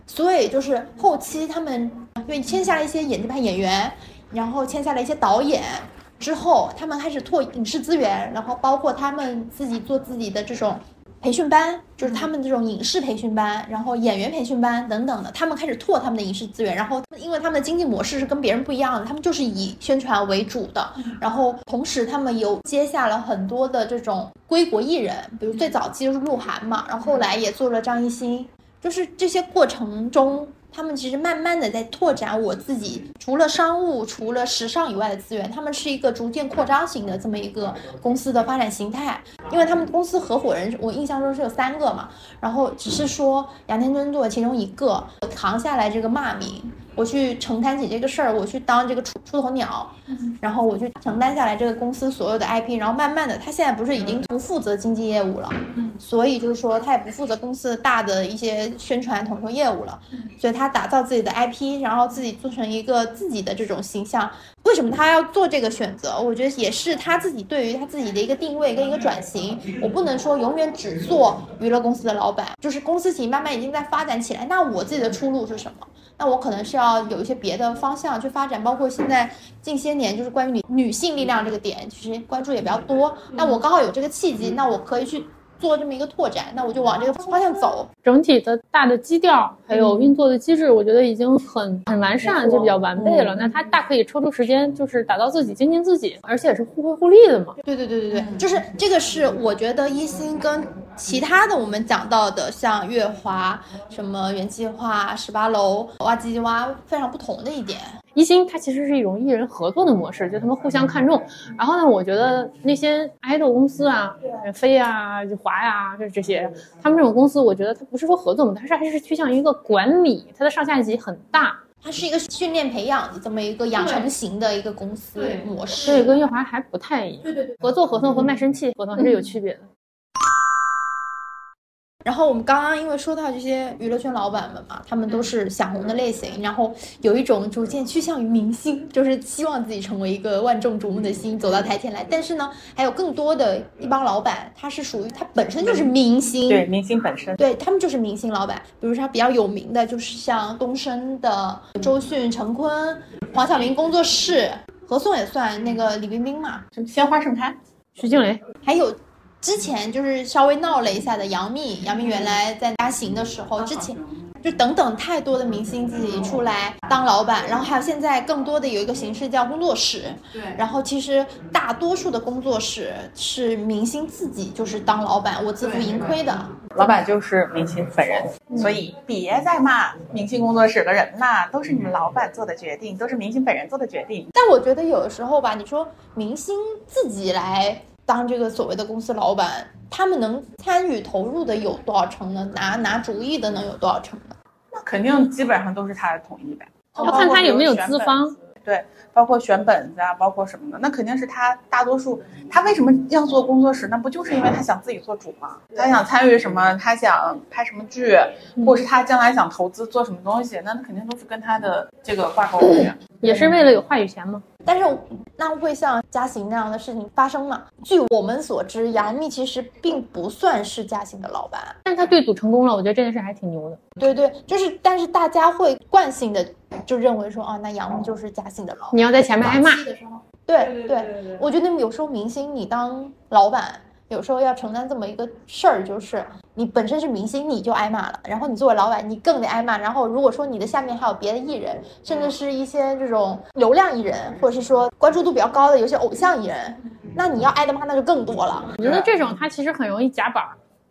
B: 所以就是后期他们因为签下了一些演技派演员，然后签下了一些导演。之后，他们开始拓影视资源，然后包括他们自己做自己的这种培训班，就是他们这种影视培训班，然后演员培训班等等的，他们开始拓他们的影视资源。然后，因为他们的经济模式是跟别人不一样的，他们就是以宣传为主的。然后，同时他们有接下了很多的这种归国艺人，比如最早期就是鹿晗嘛，然后后来也做了张艺兴，就是这些过程中。他们其实慢慢的在拓展我自己，除了商务、除了时尚以外的资源，他们是一个逐渐扩张型的这么一个公司的发展形态。因为他们公司合伙人，我印象中是有三个嘛，然后只是说杨天真做其中一个，我扛下来这个骂名。我去承担起这个事儿，我去当这个出出头鸟，然后我去承担下来这个公司所有的 IP，然后慢慢的，他现在不是已经不负责经济业务了，所以就是说他也不负责公司大的一些宣传统筹业务了，所以他打造自己的 IP，然后自己做成一个自己的这种形象。为什么他要做这个选择？我觉得也是他自己对于他自己的一个定位跟一个转型。我不能说永远只做娱乐公司的老板，就是公司型慢慢已经在发展起来，那我自己的出路是什么？那我可能是要有一些别的方向去发展，包括现在近些年就是关于女女性力量这个点，其实关注也比较多。那我刚好有这个契机，那我可以去。做这么一个拓展，那我就往这个方向走。
D: 整体的大的基调还有运作的机制，我觉得已经很很完善，就比较完备了。那他大可以抽出时间，就是打造自己，精进自己，而且也是互惠互利的嘛。
B: 对对对对对，就是这个是我觉得一心跟其他的我们讲到的，像月华、什么元计划、十八楼、哇唧唧哇非常不同的一点。
D: 一星它其实是一种艺人合作的模式，就他们互相看重。然后呢，我觉得那些爱豆公司啊，飞啊、华呀，就这些，他们这种公司，我觉得它不是说合作嘛，它是还是趋向于一个管理，它的上下级很大，
B: 它是一个训练培养的这么一个养成型的一个公司模式。
D: 所以跟月华还不太一样。
B: 对对对，
D: 合作合同和卖身契合同还是有区别的。
B: 然后我们刚刚因为说到这些娱乐圈老板们嘛，他们都是想红的类型，然后有一种逐渐趋向于明星，就是希望自己成为一个万众瞩目的星，走到台前来。但是呢，还有更多的一帮老板，他是属于他本身就是明星，
C: 对明星本身，
B: 对他们就是明星老板。比如说比较有名的，就是像东升的周迅、陈坤、黄晓明工作室，何颂也算那个李冰冰嘛，什么
C: 鲜花盛开，
D: 徐静蕾，
B: 还有。之前就是稍微闹了一下的杨幂，杨幂原来在发行的时候，之前就等等太多的明星自己出来当老板，然后还有现在更多的有一个形式叫工作室，
C: 对，
B: 然后其实大多数的工作室是明星自己就是当老板，我自负盈亏的，
C: 老板就是明星本人，所以别再骂明星工作室的人啦，都是你们老板做的决定，都是明星本人做的决定。
B: 但我觉得有的时候吧，你说明星自己来。当这个所谓的公司老板，他们能参与投入的有多少成呢？拿拿主意的能有多少成呢？
C: 那肯定基本上都是他的同意呗，
D: 要看他有没有资方。
C: 对，包括选本子啊，包括什么的，那肯定是他大多数。他为什么要做工作室？那不就是因为他想自己做主吗？他想参与什么？他想拍什么剧，或者是他将来想投资做什么东西？那肯定都是跟他的这个挂钩的。
D: 也是为了有话语权吗？
B: 但是那会像嘉行那样的事情发生吗？据我们所知，杨幂其实并不算是嘉行的老板，
D: 但是他对赌成功了，我觉得这件事还挺牛的。
B: 对对，就是，但是大家会惯性的就认为说，啊，那杨幂就是嘉行的老板。
D: 你要在前面挨骂。
B: 对对，我觉得有时候明星你当老板。有时候要承担这么一个事儿，就是你本身是明星，你就挨骂了，然后你作为老板，你更得挨骂。然后如果说你的下面还有别的艺人，甚至是一些这种流量艺人，或者是说关注度比较高的有些偶像艺人，那你要挨的骂那就更多了。
D: 我觉得这种他其实很容易夹板，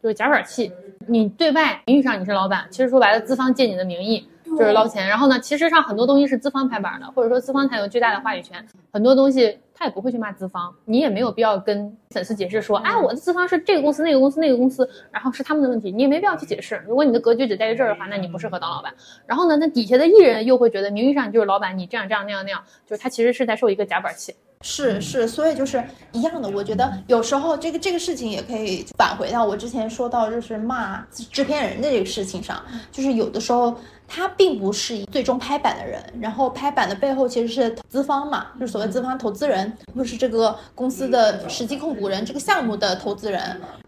D: 就是夹板气。你对外名义上你是老板，其实说白了，资方借你的名义就是捞钱。然后呢，其实上很多东西是资方拍板的，或者说资方才有巨大的话语权，很多东西。他也不会去骂资方，你也没有必要跟粉丝解释说，哎，我的资方是这个公司、那个公司、那个公司，然后是他们的问题，你也没必要去解释。如果你的格局只在于这儿的话，那你不适合当老板。然后呢，那底下的艺人又会觉得名义上你就是老板，你这样这样那样那样，就是他其实是在受一个夹板气。
B: 是是，所以就是一样的。我觉得有时候这个这个事情也可以返回到我之前说到就是骂制片人的这个事情上，就是有的时候。他并不是最终拍板的人，然后拍板的背后其实是投资方嘛，就是所谓资方投资人，或是这个公司的实际控股人，这个项目的投资人。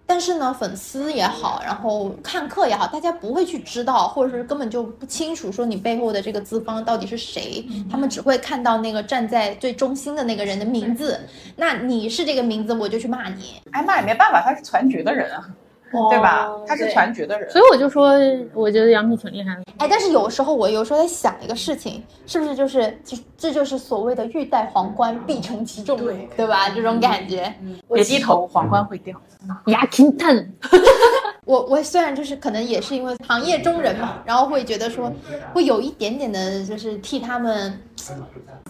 B: 但是呢，粉丝也好，然后看客也好，大家不会去知道，或者是根本就不清楚说你背后的这个资方到底是谁，他们只会看到那个站在最中心的那个人的名字。那你是这个名字，我就去骂你。
C: 哎，骂也没办法，他是全局的人啊。对吧？他是全局的人，
D: 所以我就说，我觉得杨幂挺厉害的。
B: 哎，但是有时候我有时候在想一个事情，是不是就是这这就是所谓的欲戴皇冠必承其重，对对吧？这种感觉，
C: 别低头，皇冠会掉。
D: 牙挺疼。
B: 我我虽然就是可能也是因为行业中人嘛，然后会觉得说会有一点点的，就是替他们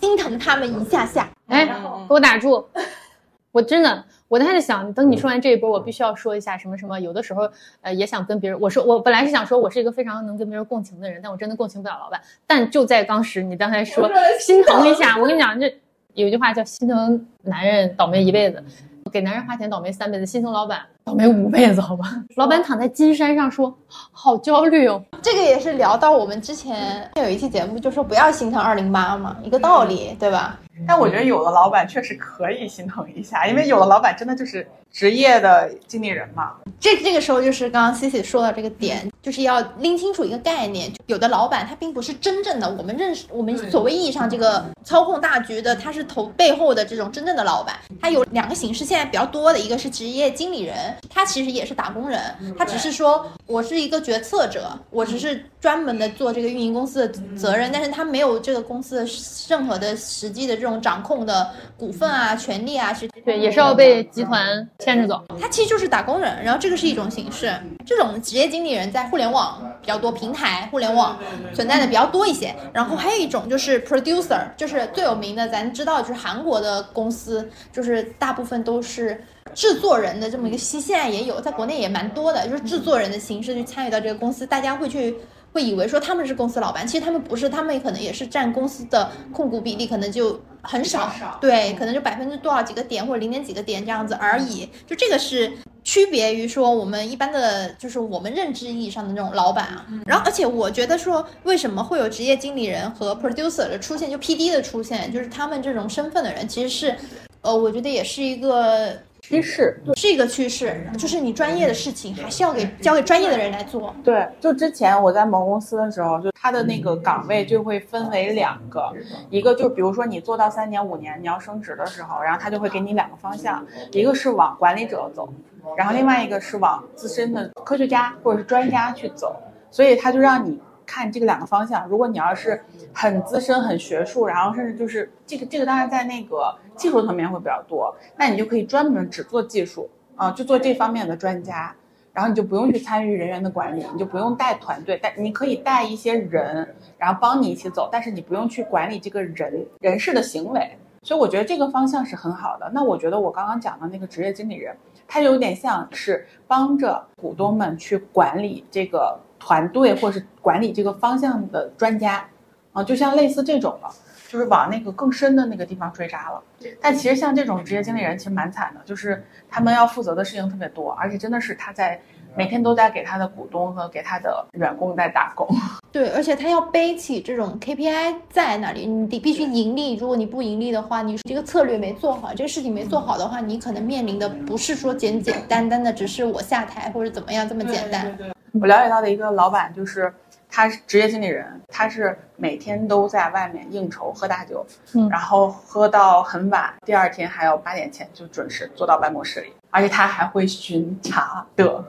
B: 心疼他们一下下。
D: 哎，给我打住！我真的。我当时想，等你说完这一波，我必须要说一下什么什么。有的时候，呃，也想跟别人我说，我本来是想说我是一个非常能跟别人共情的人，但我真的共情不了老板。但就在当时，你刚才说心疼一下，我跟你讲，这有一句话叫“心疼男人倒霉一辈子，给男人花钱倒霉三辈子，心疼老板倒霉五辈子”，好吧？老板躺在金山上说，好焦虑哦。
B: 这个也是聊到我们之前有一期节目，就说不要心疼二零八嘛，一个道理，对吧？
C: 但我觉得有的老板确实可以心疼一下，因为有的老板真的就是职业的经理人嘛。
B: 这这个时候就是刚刚 Cici 说的这个点，就是要拎清楚一个概念，有的老板他并不是真正的我们认识我们所谓意义上这个操控大局的，他是投背后的这种真正的老板。他有两个形式，现在比较多的一个是职业经理人，他其实也是打工人，他只是说我是一个决策者，我只是专门的做这个运营公司的责任，但是他没有这个公司的任何的实际的这种。掌控的股份啊、权利啊，是
D: 对，也是要被集团牵着走。
B: 他其实就是打工人，然后这个是一种形式。这种职业经理人在互联网比较多，平台互联网存在的比较多一些。然后还有一种就是 producer，就是最有名的，咱知道就是韩国的公司，就是大部分都是制作人的这么一个，现在也有，在国内也蛮多的，就是制作人的形式去参与到这个公司，大家会去。会以为说他们是公司老板，其实他们不是，他们可能也是占公司的控股比例，可能就很少，对，可能就百分之多少几个点或者零点几个点这样子而已。就这个是区别于说我们一般的就是我们认知意义上的那种老板啊。然后，而且我觉得说为什么会有职业经理人和 producer 的出现，就 P D 的出现，就是他们这种身份的人，其实是，呃，我觉得也是一个。
C: 趋势。
B: 是一个趋势，就是你专业的事情还是要给交给专业的人来做。
C: 对，就之前我在某公司的时候，就他的那个岗位就会分为两个，一个就比如说你做到三年五年，你要升职的时候，然后他就会给你两个方向，一个是往管理者走，然后另外一个是往自身的科学家或者是专家去走，所以他就让你。看这个两个方向，如果你要是很资深、很学术，然后甚至就是这个这个，当然在那个技术层面会比较多，那你就可以专门只做技术啊，就做这方面的专家，然后你就不用去参与人员的管理，你就不用带团队，但你可以带一些人，然后帮你一起走，但是你不用去管理这个人人事的行为，所以我觉得这个方向是很好的。那我觉得我刚刚讲的那个职业经理人，他有点像是帮着股东们去管理这个。团队或者是管理这个方向的专家，啊，就像类似这种了，就是往那个更深的那个地方追扎了。但其实像这种职业经理人其实蛮惨的，就是他们要负责的事情特别多，而且真的是他在每天都在给他的股东和给他的员工在打工。
B: 对，而且他要背起这种 KPI 在那里，你得必须盈利。如果你不盈利的话，你这个策略没做好，这个事情没做好的话，你可能面临的不是说简简单单的只是我下台或者怎么样这么简单。
C: 我了解到的一个老板就是，他是职业经理人，他是每天都在外面应酬喝大酒，嗯，然后喝到很晚，第二天还要八点前就准时坐到办公室里，而且他还会巡查的，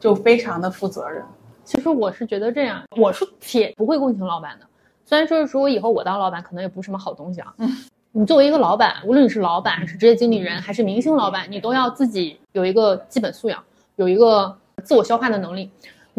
C: 就非常的负责任。
D: 其实我是觉得这样，我是铁不会共情老板的。虽然说如果以后我当老板，可能也不是什么好东西啊。嗯，你作为一个老板，无论你是老板，是职业经理人，还是明星老板，你都要自己有一个基本素养，有一个自我消化的能力。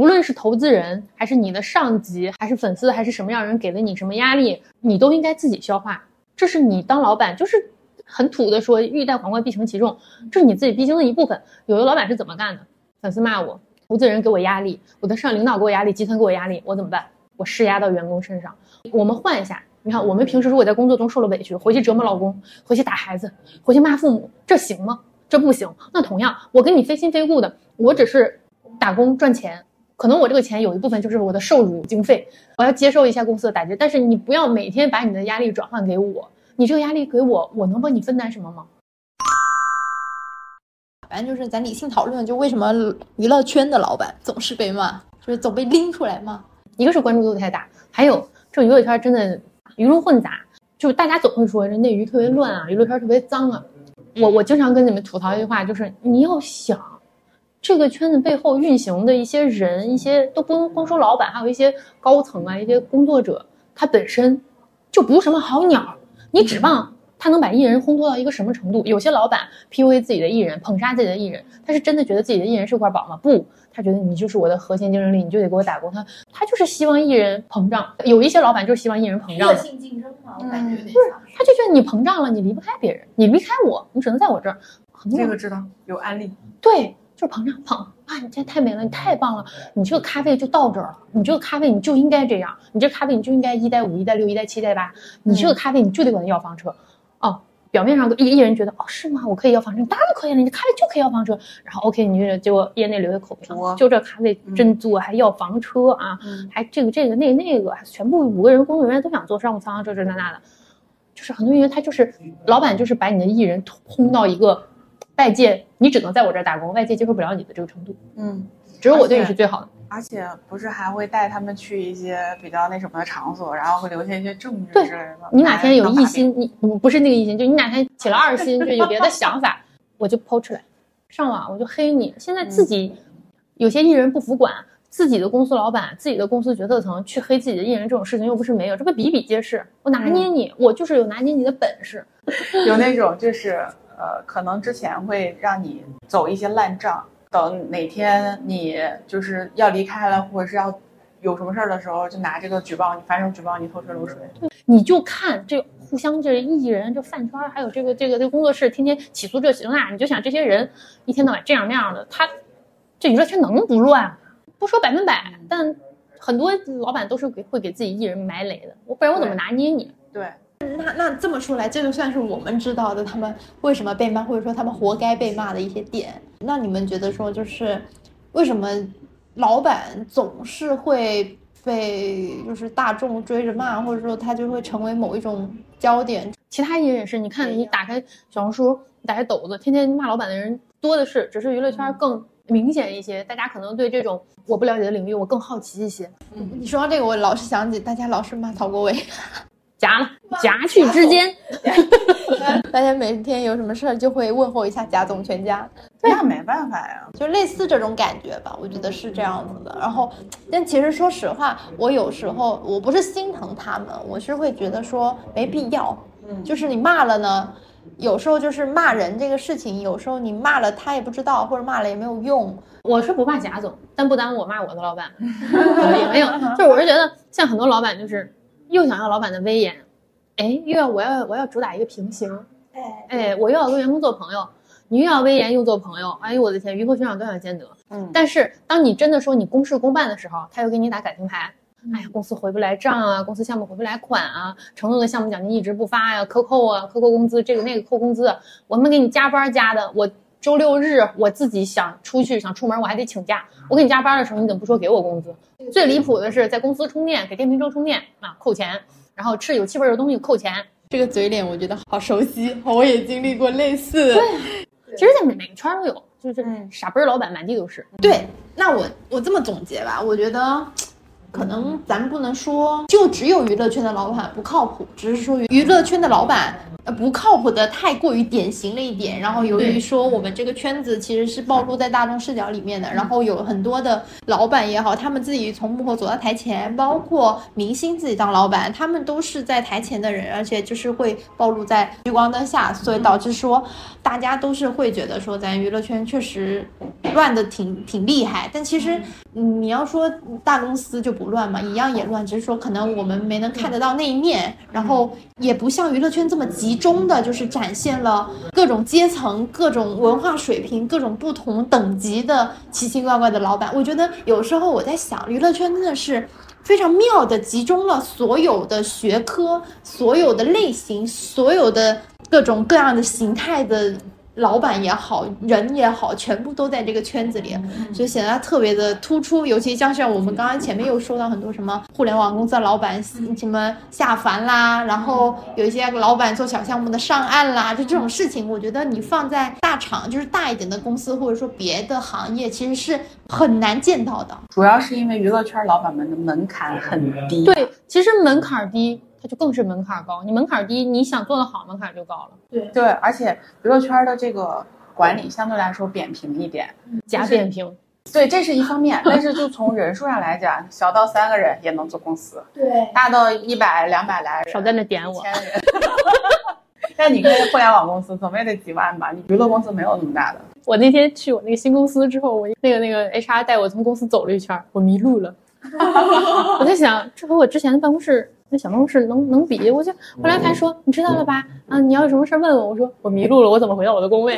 D: 无论是投资人，还是你的上级，还是粉丝，还是什么样人给了你什么压力，你都应该自己消化。这是你当老板，就是很土的说“欲戴皇冠，必承其重”，这是你自己必经的一部分。有的老板是怎么干的？粉丝骂我，投资人给我压力，我的上领导给我压力，集团给我压力，我怎么办？我施压到员工身上。我们换一下，你看，我们平时如果在工作中受了委屈，回去折磨老公，回去打孩子，回去骂父母，这行吗？这不行。那同样，我跟你非亲非故的，我只是打工赚钱。可能我这个钱有一部分就是我的受辱经费，我要接受一下公司的打击，但是你不要每天把你的压力转换给我，你这个压力给我，我能帮你分担什么吗？
B: 反正就是咱理性讨论，就为什么娱乐圈的老板总是被骂，就是总被拎出来骂。
D: 一个是关注度太大，还有这娱乐圈真的鱼龙混杂，就是大家总会说这内娱特别乱啊，娱乐圈特别脏啊。我我经常跟你们吐槽一句话，就是你要想这个圈子背后运行的一些人，一些都不能光说老板，还有一些高层啊，一些工作者，他本身就不是什么好鸟，你指望他能把艺人烘托到一个什么程度？有些老板 PUA 自己的艺人，捧杀自己的艺人，他是真的觉得自己的艺人是块宝吗？不，他觉得你就是我的核心竞争力，你就得给我打工。他他就是希望艺人膨胀。有一些老板就是希望艺人膨胀恶，
B: 性竞争嘛，我感觉有点像。
D: 他就觉得你膨胀了，你离不开别人，你离开我，你只能在我这儿。
C: 这个知道有案例，
D: 对，就是膨胀捧啊！你这太美了，你太棒了，你这个咖啡就到这儿了，你这个咖啡你就应该这样，你这咖啡你就应该一带五、一带六、一带七、一带八，你这个咖啡你就得管他要房车，哦。表面上一个艺人觉得哦是吗？我可以要房车，当然可以了，你这咖啡就可以要房车。然后 OK，你就结果业内留的口碑
C: 多，
D: 就这咖啡真做，还要房车啊，
C: 嗯
D: 还这个这个那个那个，全部五个人工作人员都想坐商务舱，这这那那的，就是很多艺人他就是老板就是把你的艺人轰到一个外界你只能在我这儿打工，外界接受不了你的这个程度，
C: 嗯，
D: 只有我对你是最好的。
C: 而且不是还会带他们去一些比较那什么的场所，然后会留下一些证据之类的。
D: 你哪天有异心，你不不是那个异心，就你哪天起了二心，就有别的想法，我就抛出来，上网我就黑你。现在自己有些艺人不服管，自己的公司老板、自己的公司决策层去黑自己的艺人，这种事情又不是没有，这不比比皆是。我拿捏你，我就是有拿捏你的本事。
C: 有那种就是呃，可能之前会让你走一些烂账，等哪天你就是要离开了，或者是要有什么事儿的时候，就拿这个举报你，反手举报你偷税漏税。
D: 你就看这互相这艺人这饭圈，还有这个这个这个工作室，天天起诉这起诉那，你就想这些人一天到晚这样那样的，他这娱乐圈能不乱？不说百分百，但很多老板都是给会给自己艺人埋雷的，我不然我怎么拿捏你？
C: 对，
B: 那那这么说来，这就算是我们知道的他们为什么被骂，或者说他们活该被骂的一些点。那你们觉得说，就是为什么老板总是会被就是大众追着骂，或者说他就会成为某一种焦点？
D: 其他艺人也是，你看你打开小红书，你打开抖子，天天骂老板的人多的是，只是娱乐圈更明显一些，大家可能对这种我不了解的领域，我更好奇一些。
B: 你说到这个，我老是想起大家老是骂曹国伟，
D: 夹了，夹去之间，
B: 大家每天有什么事儿就会问候一下贾总全家。
C: 那没办法呀。
B: 就类似这种感觉吧，我觉得是这样子的。然后，但其实说实话，我有时候我不是心疼他们，我是会觉得说没必要。
C: 嗯
B: 就是你骂了呢，有时候就是骂人这个事情，有时候你骂了他也不知道，或者骂了也没有用。
D: 我是不骂贾总，但不耽误我骂我的老板，也没有，就是我是觉得像很多老板就是又想要老板的威严，哎，又要我要我要主打一个平行，哎，我又要跟员工做朋友，你又要威严又做朋友，哎呦我的天，鱼和熊掌都想兼得。
C: 嗯，
D: 但是当你真的说你公事公办的时候，他又给你打感情牌。哎呀，公司回不来账啊，公司项目回不来款啊，承诺的项目奖金一直不发呀，克扣啊，克扣工资，这个那个扣工资，我们给你加班加的，我周六日我自己想出去想出门，我还得请假，我给你加班的时候，你怎么不说给我工资？最离谱的是在公司充电，给电瓶车充电啊扣钱，然后吃有气味的东西扣钱。
B: 这个嘴脸我觉得好熟悉，我也经历过类似的。
D: 其实，在每每个圈都有，就是傻逼儿老板满地都是。
B: 对，那我我这么总结吧，我觉得。可能咱们不能说就只有娱乐圈的老板不靠谱，只是说娱乐圈的老板呃不靠谱的太过于典型了一点。然后由于说我们这个圈子其实是暴露在大众视角里面的，然后有很多的老板也好，他们自己从幕后走到台前，包括明星自己当老板，他们都是在台前的人，而且就是会暴露在聚光灯下，所以导致说大家都是会觉得说咱娱乐圈确实乱的挺挺厉害，但其实。你要说大公司就不乱嘛，一样也乱，只是说可能我们没能看得到那一面，然后也不像娱乐圈这么集中的，就是展现了各种阶层、各种文化水平、各种不同等级的奇奇怪怪的老板。我觉得有时候我在想，娱乐圈真的是非常妙的集中了所有的学科、所有的类型、所有的各种各样的形态的老板也好，人也好，全部都在这个圈子里，所以显得他特别的突出。尤其像是我们刚刚前面又说到很多什么互联网公司的老板什么下凡啦，然后有一些老板做小项目的上岸啦，就这种事情，我觉得你放在大厂，就是大一点的公司，或者说别的行业，其实是很难见到的。
C: 主要是因为娱乐圈老板们的门槛很低。
D: 对，其实门槛低。它就更是门槛高，你门槛低，你想做得好，门槛就高了。
B: 对
C: 对，而且娱乐圈的这个管理相对来说扁平一点，
D: 假扁平。
C: 对，这是一方面，但是就从人数上来讲，小到三个人也能做公司，
B: 对，
C: 大到一百两百来人，
D: 少在那点我。
C: 千人。但你看互联网公司，怎么也得几万吧？你娱乐公司没有那么大的。
D: 我那天去我那个新公司之后，我那个那个 HR 带我从公司走了一圈，我迷路了。我在想，这和我之前的办公室。那小办公室能能比？我就后来他说你知道了吧？啊，你要有什么事问我。我说我迷路了，我怎么回到我的工位？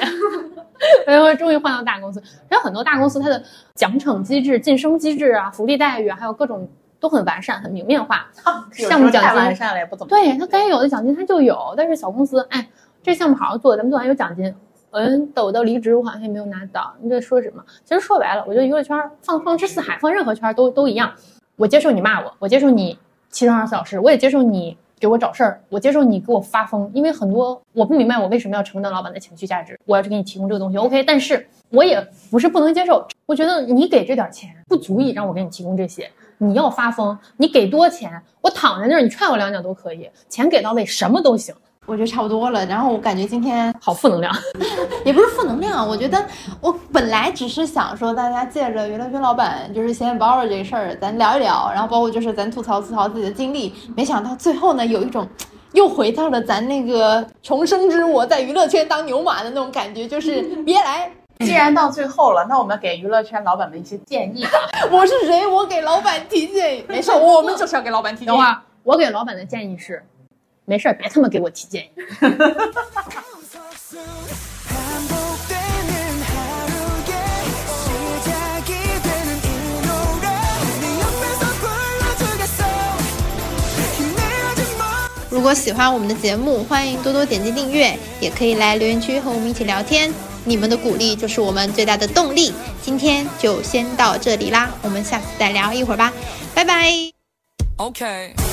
D: 然后终于换到大公司。还有很多大公司它的奖惩机制、晋升机制啊、福利待遇啊，还有各种都很完善、很明面化。项目奖金
C: 完善了也不怎么。
D: 对它该有的奖金它就有，但是小公司，哎，这项目好好做，咱们做完有奖金。嗯，等我到离职，我好像也没有拿到。你在说什么？其实说白了，我觉得娱乐圈放放之四海，放任何圈都都一样。我接受你骂我，我接受你。七乘二十四小时，我也接受你给我找事儿，我接受你给我发疯，因为很多我不明白我为什么要承担老板的情绪价值，我要去给你提供这个东西，OK？但是我也不是不能接受，我觉得你给这点钱不足以让我给你提供这些，你要发疯，你给多钱，我躺在那儿，你踹我两脚都可以，钱给到位，什么都行。
B: 我觉得差不多了，然后我感觉今天
D: 好负能量，
B: 也不是负能量，我觉得我本来只是想说，大家借着娱乐圈老板就是显显包的这个事儿，咱聊一聊，然后包括就是咱吐槽吐槽自己的经历，没想到最后呢，有一种 又回到了咱那个重生之我在娱乐圈当牛马的那种感觉，就是别来。
C: 既然到最后了，那我们给娱乐圈老板们一些建议吧。
B: 我是谁？我给老板提建议？没事，我们就是要给老板提建议。
D: 等会儿，我给老板的建议是。没事儿，别他妈给我提建议。
B: 如果喜欢我们的节目，欢迎多多点击订阅，也可以来留言区和我们一起聊天。你们的鼓励就是我们最大的动力。今天就先到这里啦，我们下次再聊一会儿吧，拜拜。OK。